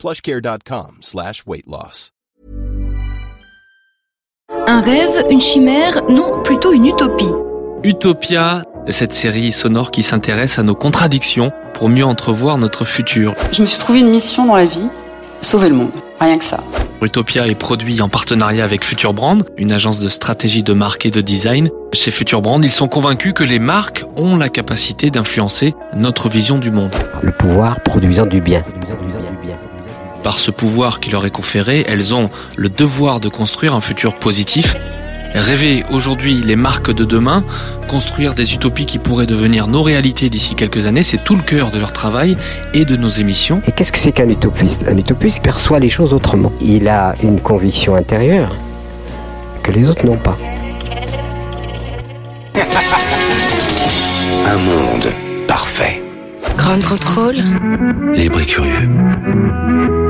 plushcare.com slash weight loss. Un rêve, une chimère, non, plutôt une utopie. Utopia, cette série sonore qui s'intéresse à nos contradictions pour mieux entrevoir notre futur. Je me suis trouvé une mission dans la vie, sauver le monde. Rien que ça. Utopia est produit en partenariat avec Future Brand, une agence de stratégie de marque et de design. Chez Future Brand, ils sont convaincus que les marques ont la capacité d'influencer notre vision du monde. Le pouvoir produisant du bien. Par ce pouvoir qui leur est conféré, elles ont le devoir de construire un futur positif. Rêver aujourd'hui les marques de demain, construire des utopies qui pourraient devenir nos réalités d'ici quelques années, c'est tout le cœur de leur travail et de nos émissions. Et qu'est-ce que c'est qu'un utopiste? Un utopiste perçoit les choses autrement. Il a une conviction intérieure que les autres n'ont pas. Un monde parfait. Grand contrôle. Libre et curieux.